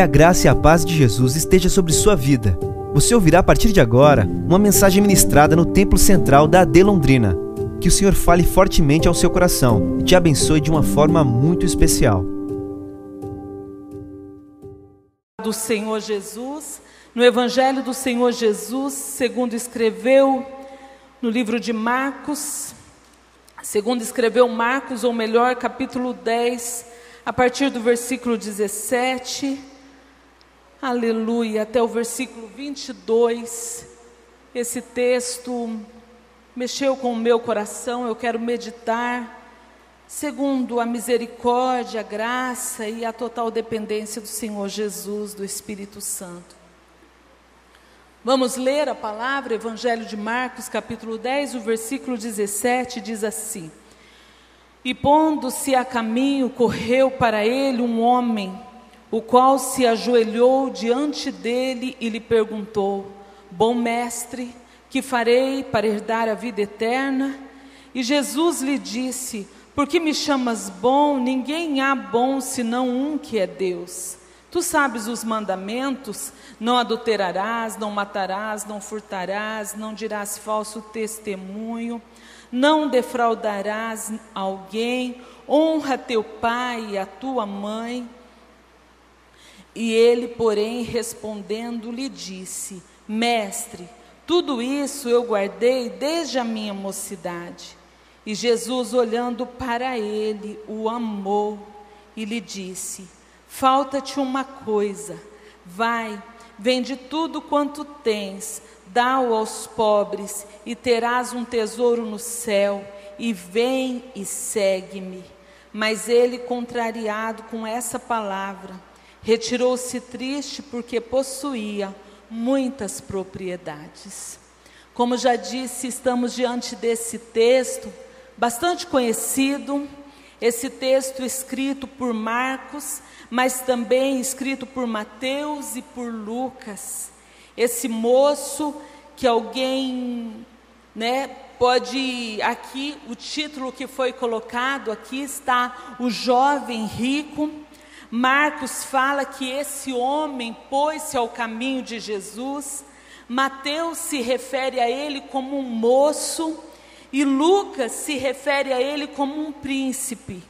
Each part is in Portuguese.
Que a graça e a paz de Jesus esteja sobre sua vida. Você ouvirá a partir de agora uma mensagem ministrada no Templo Central da AD Londrina. Que o Senhor fale fortemente ao seu coração e te abençoe de uma forma muito especial. Do Senhor Jesus, no Evangelho do Senhor Jesus, segundo escreveu no livro de Marcos, segundo escreveu Marcos, ou melhor, capítulo 10, a partir do versículo 17 Aleluia, até o versículo 22. Esse texto mexeu com o meu coração, eu quero meditar segundo a misericórdia, a graça e a total dependência do Senhor Jesus, do Espírito Santo. Vamos ler a palavra, Evangelho de Marcos, capítulo 10, o versículo 17 diz assim: E pondo-se a caminho, correu para ele um homem o qual se ajoelhou diante dele e lhe perguntou: Bom mestre, que farei para herdar a vida eterna? E Jesus lhe disse: Por que me chamas bom? Ninguém há bom senão um que é Deus. Tu sabes os mandamentos: não adulterarás, não matarás, não furtarás, não dirás falso testemunho, não defraudarás alguém, honra teu pai e a tua mãe. E ele, porém, respondendo, lhe disse: Mestre, tudo isso eu guardei desde a minha mocidade. E Jesus, olhando para ele, o amou e lhe disse: Falta-te uma coisa, vai, vende tudo quanto tens, dá-o aos pobres, e terás um tesouro no céu, e vem e segue-me. Mas ele, contrariado com essa palavra, Retirou-se triste porque possuía muitas propriedades. Como já disse, estamos diante desse texto bastante conhecido, esse texto escrito por Marcos, mas também escrito por Mateus e por Lucas. Esse moço que alguém, né, pode aqui o título que foi colocado aqui está o jovem rico Marcos fala que esse homem pôs-se ao caminho de Jesus. Mateus se refere a ele como um moço e Lucas se refere a ele como um príncipe.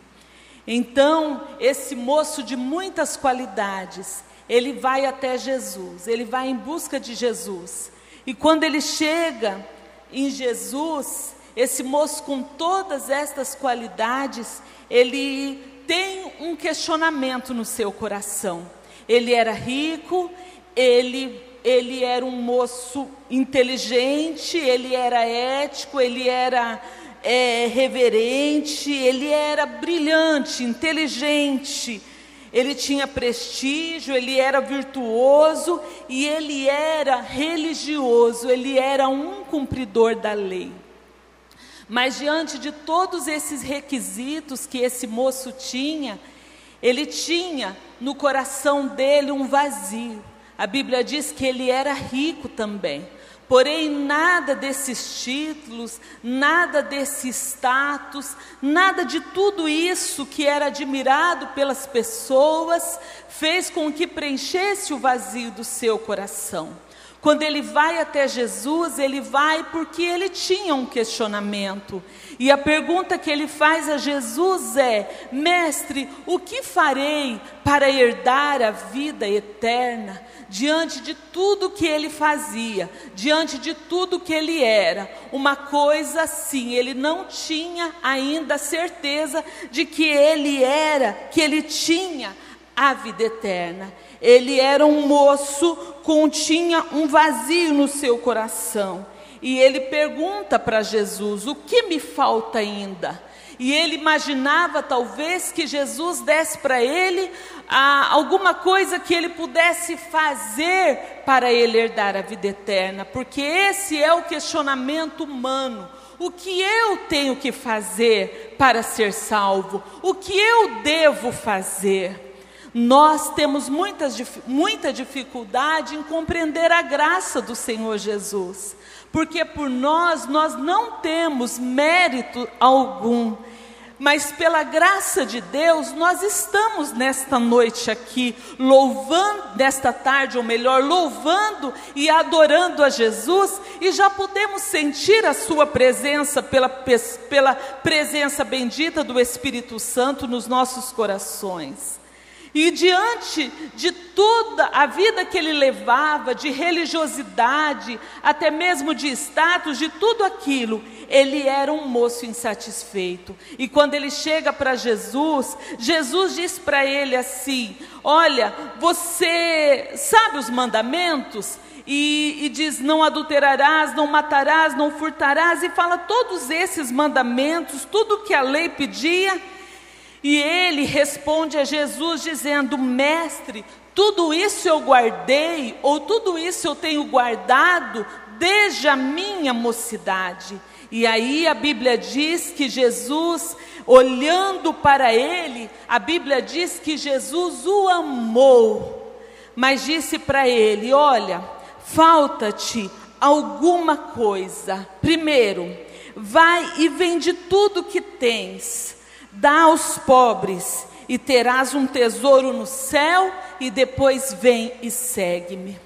Então, esse moço de muitas qualidades, ele vai até Jesus, ele vai em busca de Jesus. E quando ele chega em Jesus, esse moço com todas estas qualidades, ele tem um questionamento no seu coração. Ele era rico, ele, ele era um moço inteligente, ele era ético, ele era é, reverente, ele era brilhante, inteligente, ele tinha prestígio, ele era virtuoso e ele era religioso, ele era um cumpridor da lei. Mas diante de todos esses requisitos que esse moço tinha, ele tinha no coração dele um vazio. A Bíblia diz que ele era rico também. Porém, nada desses títulos, nada desse status, nada de tudo isso que era admirado pelas pessoas, fez com que preenchesse o vazio do seu coração. Quando ele vai até Jesus, ele vai porque ele tinha um questionamento. E a pergunta que ele faz a Jesus é: Mestre, o que farei para herdar a vida eterna? Diante de tudo que ele fazia, diante de tudo que ele era, uma coisa sim, ele não tinha ainda certeza de que ele era, que ele tinha a vida eterna. Ele era um moço, continha um vazio no seu coração. E ele pergunta para Jesus: O que me falta ainda? E ele imaginava talvez que Jesus desse para ele ah, alguma coisa que ele pudesse fazer para ele herdar a vida eterna, porque esse é o questionamento humano. O que eu tenho que fazer para ser salvo? O que eu devo fazer? Nós temos muitas, muita dificuldade em compreender a graça do Senhor Jesus, porque por nós, nós não temos mérito algum. mas pela graça de Deus, nós estamos nesta noite aqui, louvando, nesta tarde, ou melhor, louvando e adorando a Jesus, e já podemos sentir a Sua presença, pela, pela presença bendita do Espírito Santo nos nossos corações. E diante de toda a vida que ele levava, de religiosidade, até mesmo de status, de tudo aquilo, ele era um moço insatisfeito. E quando ele chega para Jesus, Jesus diz para ele assim: Olha, você sabe os mandamentos? E, e, diz: Não adulterarás, não matarás, não furtarás, e fala todos esses mandamentos, tudo que a lei pedia. E ele responde a Jesus dizendo: Mestre, tudo isso eu guardei, ou tudo isso eu tenho guardado desde a minha mocidade. E aí a Bíblia diz que Jesus, olhando para ele, a Bíblia diz que Jesus o amou, mas disse para ele: Olha, falta-te alguma coisa. Primeiro, vai e vende tudo que tens Dá aos pobres e terás um tesouro no céu, e depois vem e segue-me.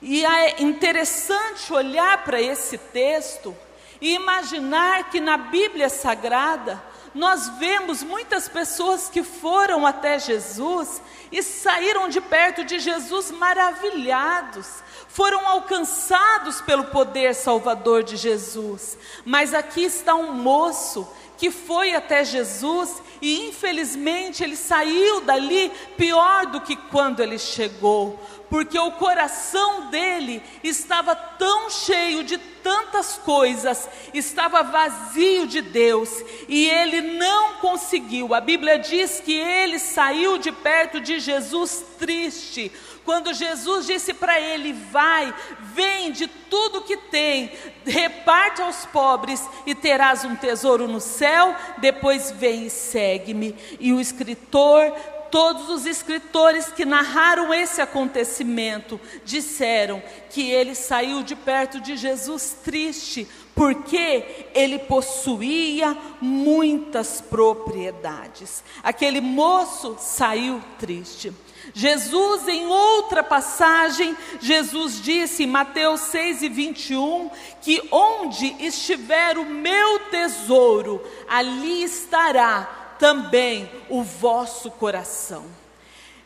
E é interessante olhar para esse texto e imaginar que na Bíblia Sagrada nós vemos muitas pessoas que foram até Jesus e saíram de perto de Jesus maravilhados, foram alcançados pelo poder salvador de Jesus. Mas aqui está um moço que foi até Jesus e infelizmente ele saiu dali pior do que quando ele chegou, porque o coração dele estava tão cheio de tantas coisas, estava vazio de Deus e ele não conseguiu. A Bíblia diz que ele saiu de perto de Jesus triste, quando Jesus disse para ele: Vai, vende tudo que tem, reparte aos pobres e terás um tesouro no céu, depois vem e segue-me. E o escritor todos os escritores que narraram esse acontecimento disseram que ele saiu de perto de Jesus triste, porque ele possuía muitas propriedades. Aquele moço saiu triste. Jesus, em outra passagem, Jesus disse em Mateus 6 e 21 que onde estiver o meu tesouro, ali estará também o vosso coração.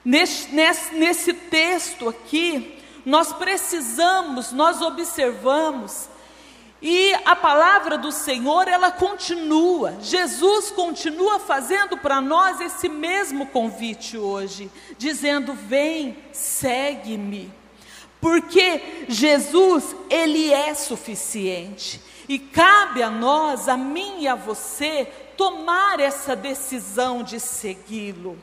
Nesse, nesse, nesse texto aqui, nós precisamos, nós observamos e a palavra do Senhor, ela continua. Jesus continua fazendo para nós esse mesmo convite hoje, dizendo: "Vem, segue-me". Porque Jesus, ele é suficiente. E cabe a nós, a mim e a você, tomar essa decisão de segui-lo.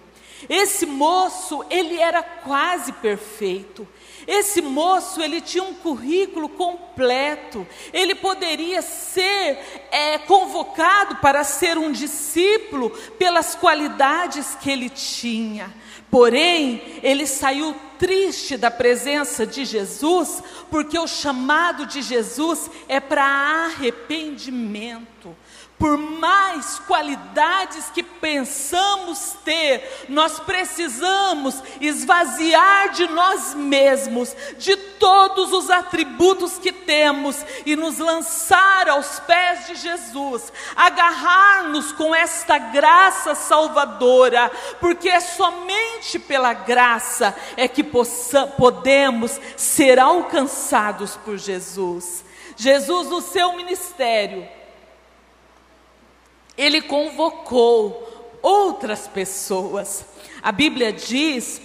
Esse moço, ele era quase perfeito. Esse moço, ele tinha um currículo completo. Ele poderia ser é, convocado para ser um discípulo pelas qualidades que ele tinha. Porém, ele saiu triste da presença de Jesus, porque o chamado de Jesus é para arrependimento por mais qualidades que pensamos ter, nós precisamos esvaziar de nós mesmos, de todos os atributos que temos e nos lançar aos pés de Jesus, agarrar-nos com esta graça salvadora, porque é somente pela graça é que possa, podemos ser alcançados por Jesus. Jesus, no seu ministério, ele convocou outras pessoas. A Bíblia diz,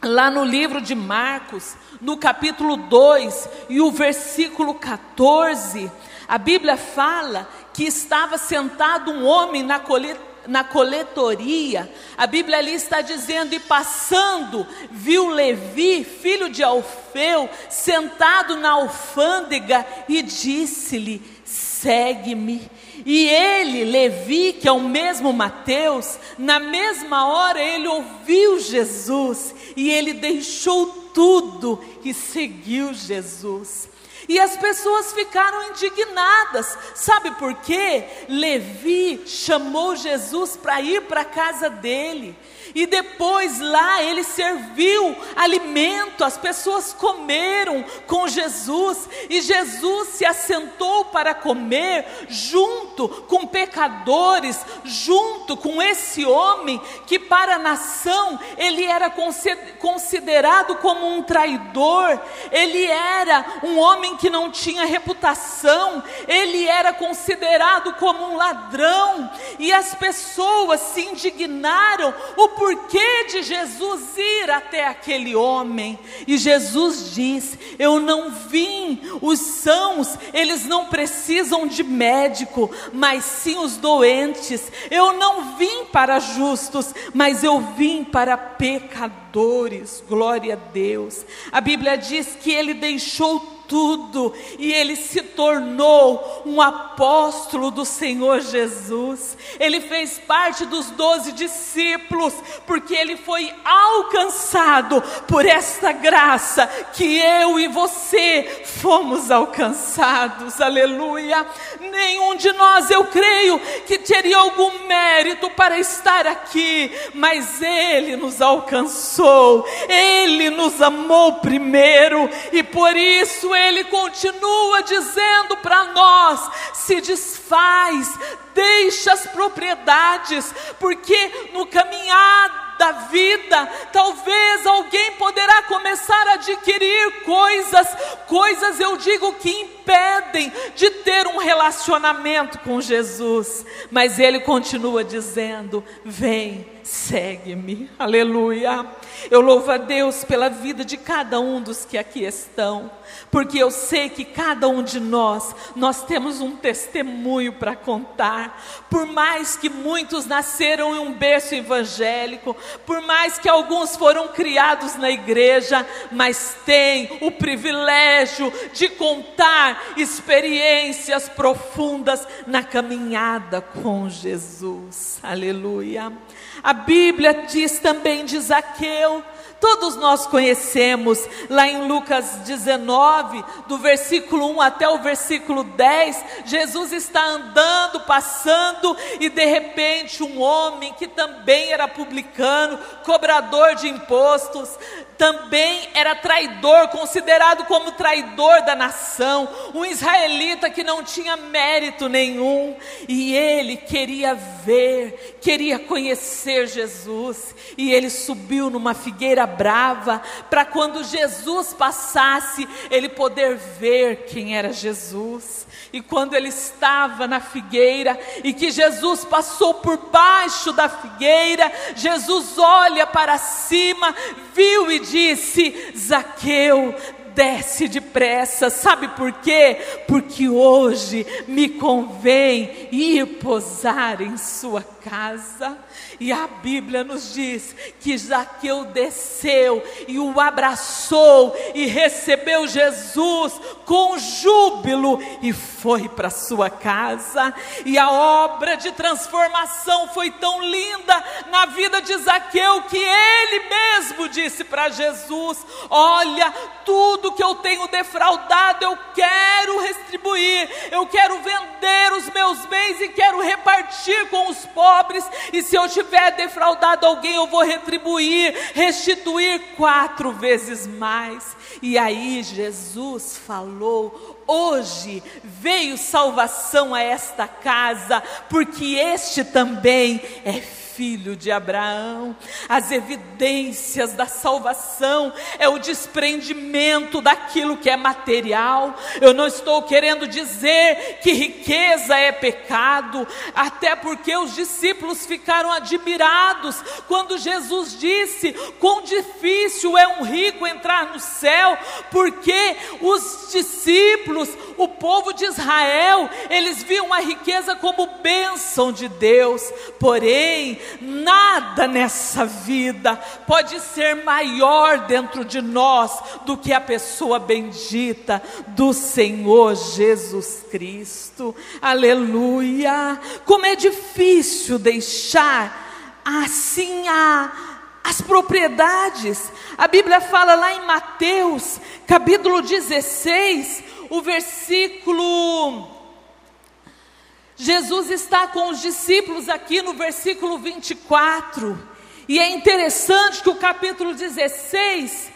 lá no livro de Marcos, no capítulo 2 e o versículo 14, a Bíblia fala que estava sentado um homem na coleta na coletoria, a Bíblia ali está dizendo: e passando, viu Levi, filho de Alfeu, sentado na alfândega, e disse-lhe: segue-me. E ele, Levi, que é o mesmo Mateus, na mesma hora ele ouviu Jesus e ele deixou tudo e seguiu Jesus. E as pessoas ficaram indignadas. Sabe por quê? Levi chamou Jesus para ir para a casa dele. E depois lá ele serviu alimento, as pessoas comeram com Jesus, e Jesus se assentou para comer junto com pecadores, junto com esse homem que para a nação ele era considerado como um traidor, ele era um homem que não tinha reputação, ele era considerado como um ladrão, e as pessoas se indignaram, o porquê de Jesus ir até aquele homem. E Jesus diz: Eu não vim, os sãos, eles não precisam de médico, mas sim os doentes. Eu não vim para justos, mas eu vim para pecadores. Glória a Deus. A Bíblia diz que ele deixou tudo e ele se tornou um apóstolo do Senhor Jesus. Ele fez parte dos doze discípulos, porque ele foi alcançado por esta graça que eu e você fomos alcançados. Aleluia. Nenhum de nós, eu creio, que teria algum mérito para estar aqui, mas ele nos alcançou. Ele nos amou primeiro e por isso ele continua dizendo para nós: se desfaz, deixa as propriedades, porque no caminhar da vida, talvez alguém poderá começar a adquirir coisas, coisas eu digo que impedem de ter um relacionamento com Jesus, mas ele continua dizendo: vem segue-me. Aleluia. Eu louvo a Deus pela vida de cada um dos que aqui estão, porque eu sei que cada um de nós, nós temos um testemunho para contar. Por mais que muitos nasceram em um berço evangélico, por mais que alguns foram criados na igreja, mas tem o privilégio de contar experiências profundas na caminhada com Jesus. Aleluia. A Bíblia diz também de Zaqueu, todos nós conhecemos, lá em Lucas 19, do versículo 1 até o versículo 10, Jesus está andando, passando, e de repente um homem que também era publicano, cobrador de impostos, também era traidor, considerado como traidor da nação, um israelita que não tinha mérito nenhum, e ele queria ver, queria conhecer Jesus, e ele subiu numa figueira brava, para quando Jesus passasse, ele poder ver quem era Jesus. E quando ele estava na figueira e que Jesus passou por baixo da figueira, Jesus olha para cima, viu e disse: Zaqueu, desce depressa. Sabe por quê? Porque hoje me convém ir posar em sua casa. E a Bíblia nos diz que Zaqueu desceu e o abraçou e recebeu Jesus com júbilo e foi para sua casa. E a obra de transformação foi tão linda na vida de Zaqueu que ele mesmo disse para Jesus: Olha, tudo que eu tenho defraudado eu quero retribuir, eu quero vender os meus bens e quero repartir com os pobres. E se eu tiver defraudado alguém, eu vou retribuir, restituir quatro vezes mais. E aí Jesus falou: hoje veio salvação a esta casa, porque este também é filho de Abraão. As evidências da salvação é o desprendimento daquilo que é material. Eu não estou querendo dizer que riqueza é pecado, até porque os discípulos ficaram admirados quando Jesus disse: quão difícil é um rico entrar no céu, porque os discípulos, o povo de Israel, eles viam a riqueza como bênção de Deus, porém, nada nessa vida pode ser maior dentro de nós do que a pessoa bendita do Senhor Jesus Cristo. Aleluia! Como é difícil deixar assim a as propriedades. A Bíblia fala lá em Mateus, capítulo 16, o versículo. Jesus está com os discípulos aqui no versículo 24. E é interessante que o capítulo 16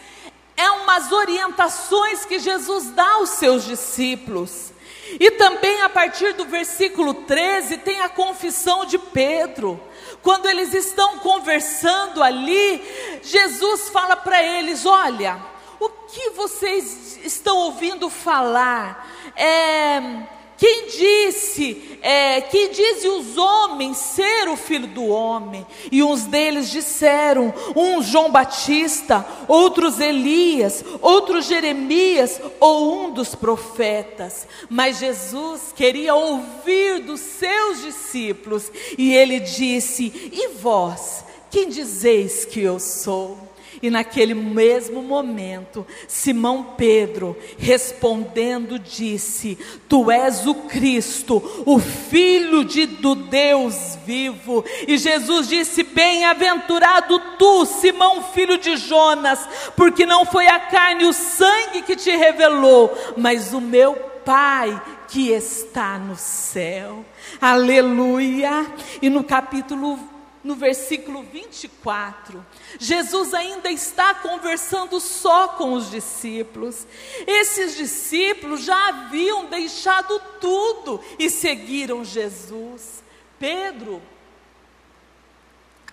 é umas orientações que Jesus dá aos seus discípulos. E também a partir do versículo 13 tem a confissão de Pedro. Quando eles estão conversando ali, Jesus fala para eles: Olha, o que vocês estão ouvindo falar? É quem disse, é, quem dizem os homens ser o filho do homem? E uns deles disseram, uns João Batista, outros Elias, outros Jeremias ou um dos profetas. Mas Jesus queria ouvir dos seus discípulos e ele disse: E vós, quem dizeis que eu sou? E naquele mesmo momento, Simão Pedro, respondendo, disse: Tu és o Cristo, o Filho de, do Deus vivo. E Jesus disse: Bem-aventurado tu, Simão, filho de Jonas, porque não foi a carne e o sangue que te revelou, mas o meu Pai que está no céu. Aleluia. E no capítulo no versículo 24, Jesus ainda está conversando só com os discípulos. Esses discípulos já haviam deixado tudo e seguiram Jesus. Pedro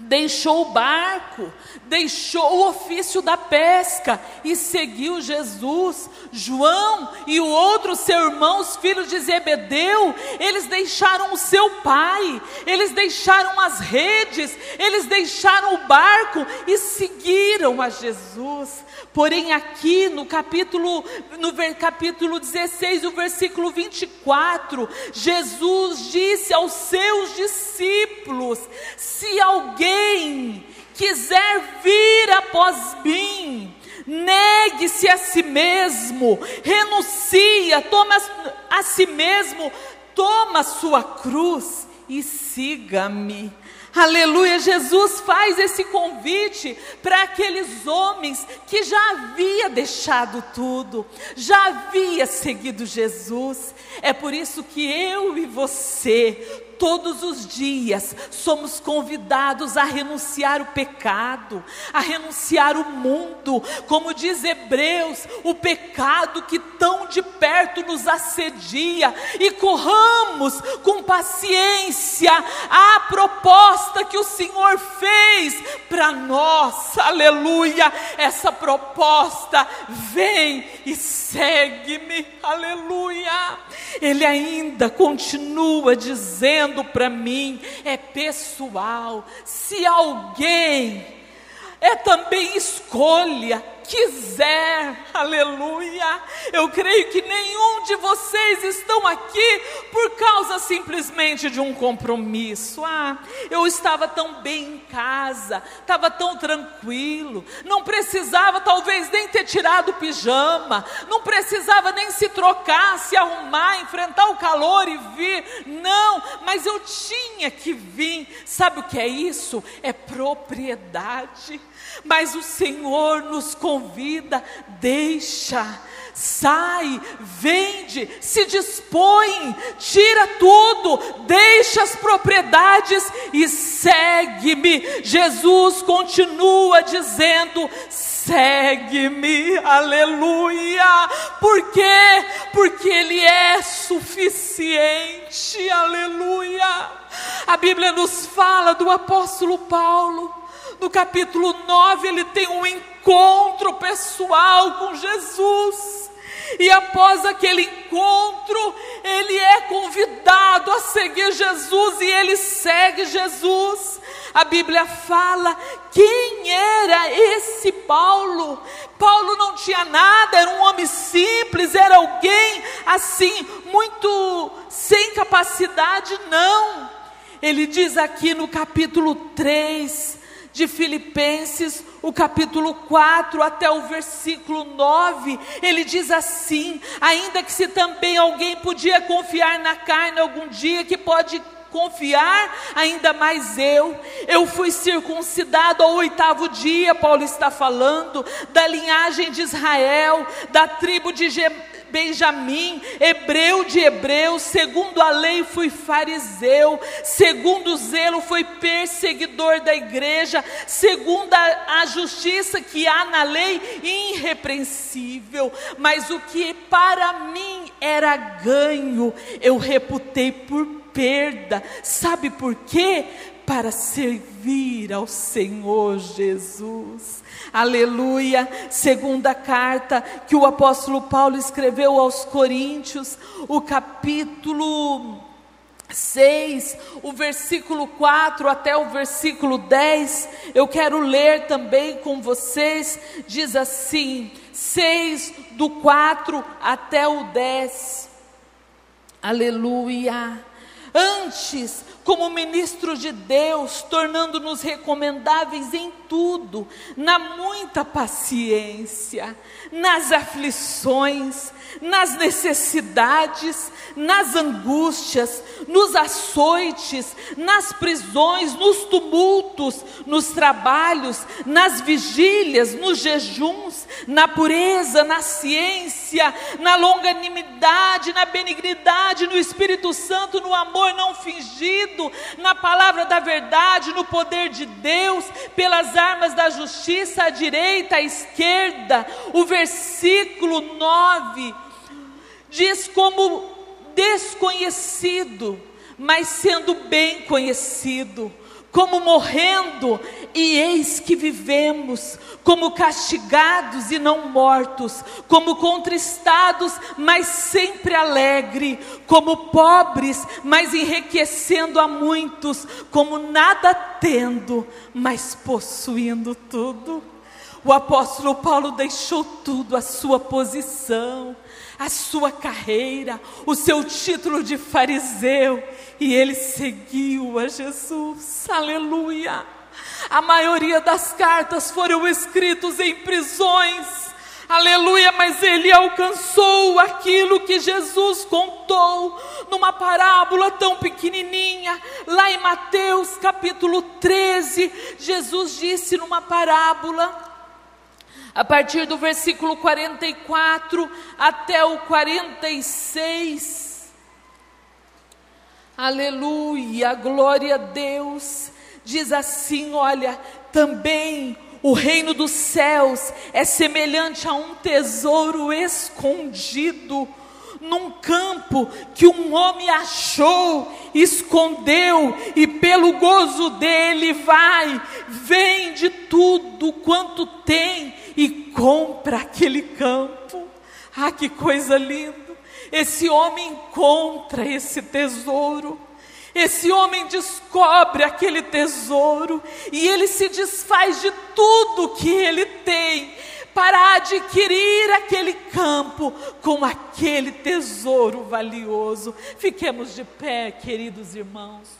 deixou o barco, deixou o ofício da pesca e seguiu Jesus. João e o outro seu irmão, os filhos de Zebedeu, eles deixaram o seu pai, eles deixaram as redes, eles deixaram o barco e seguiram a Jesus. Porém, aqui no capítulo, no capítulo 16, o versículo 24, Jesus disse aos seus discípulos: Se alguém quiser vir após mim, negue-se a si mesmo, renuncia, toma a si mesmo, toma a sua cruz e siga-me. Aleluia, Jesus faz esse convite para aqueles homens que já havia deixado tudo, já havia seguido Jesus. É por isso que eu e você todos os dias somos convidados a renunciar o pecado, a renunciar o mundo, como diz Hebreus, o pecado que tão de perto nos assedia, e corramos com paciência a proposta que o Senhor fez para nós, aleluia. Essa proposta vem e segue-me, aleluia. Ele ainda continua dizendo, dizendo para mim é pessoal. Se alguém é também escolha, quiser, aleluia. Eu creio que nenhum de vocês estão aqui por causa simplesmente de um compromisso. Ah, eu estava tão bem em casa, estava tão tranquilo, não precisava talvez nem ter tirado o pijama, não precisava nem se trocar, se arrumar, enfrentar o calor e vir. Não, mas eu tinha que vir. Sabe o que é isso? É propriedade. Mas o Senhor nos convida, deixa, sai, vende, se dispõe, tira tudo, deixa as propriedades e segue-me. Jesus continua dizendo: segue-me, aleluia. Por quê? Porque Ele é suficiente, aleluia. A Bíblia nos fala do apóstolo Paulo no capítulo 9, ele tem um encontro pessoal com Jesus. E após aquele encontro, ele é convidado a seguir Jesus e ele segue Jesus. A Bíblia fala quem era esse Paulo. Paulo não tinha nada, era um homem simples, era alguém assim, muito sem capacidade, não. Ele diz aqui no capítulo 3, de Filipenses, o capítulo 4 até o versículo 9, ele diz assim: ainda que se também alguém podia confiar na carne algum dia, que pode confiar, ainda mais eu. Eu fui circuncidado ao oitavo dia, Paulo está falando, da linhagem de Israel, da tribo de Benjamim, hebreu de hebreus, segundo a lei fui fariseu, segundo o zelo fui perseguidor da igreja, segundo a, a justiça que há na lei, irrepreensível. Mas o que para mim era ganho, eu reputei por perda. Sabe por quê? Para servir ao Senhor Jesus. Aleluia. Segunda carta que o apóstolo Paulo escreveu aos Coríntios, o capítulo 6, o versículo 4 até o versículo 10, eu quero ler também com vocês, diz assim: 6 do 4 até o 10. Aleluia. Antes, como ministro de Deus, tornando-nos recomendáveis em tudo, na muita paciência, nas aflições, nas necessidades, nas angústias, nos açoites, nas prisões, nos tumultos, nos trabalhos, nas vigílias, nos jejuns, na pureza, na ciência, na longanimidade, na benignidade, no Espírito Santo, no amor não fingido, na palavra da verdade, no poder de Deus, pelas armas da justiça, à direita, à esquerda. O versículo 9 diz como desconhecido, mas sendo bem conhecido, como morrendo, e eis que vivemos, como castigados e não mortos, como contristados, mas sempre alegre, como pobres, mas enriquecendo a muitos, como nada tendo, mas possuindo tudo. O apóstolo Paulo deixou tudo, a sua posição, a sua carreira, o seu título de fariseu, e ele seguiu a Jesus. Aleluia! A maioria das cartas foram escritas em prisões. Aleluia, mas ele alcançou aquilo que Jesus contou numa parábola tão pequenininha, lá em Mateus capítulo 13. Jesus disse numa parábola: a partir do versículo 44 até o 46. Aleluia, glória a Deus. Diz assim: olha, também o reino dos céus é semelhante a um tesouro escondido num campo que um homem achou, escondeu e pelo gozo dele vai, vende tudo quanto tem compra aquele campo. Ah, que coisa linda! Esse homem encontra esse tesouro. Esse homem descobre aquele tesouro e ele se desfaz de tudo que ele tem para adquirir aquele campo com aquele tesouro valioso. Fiquemos de pé, queridos irmãos.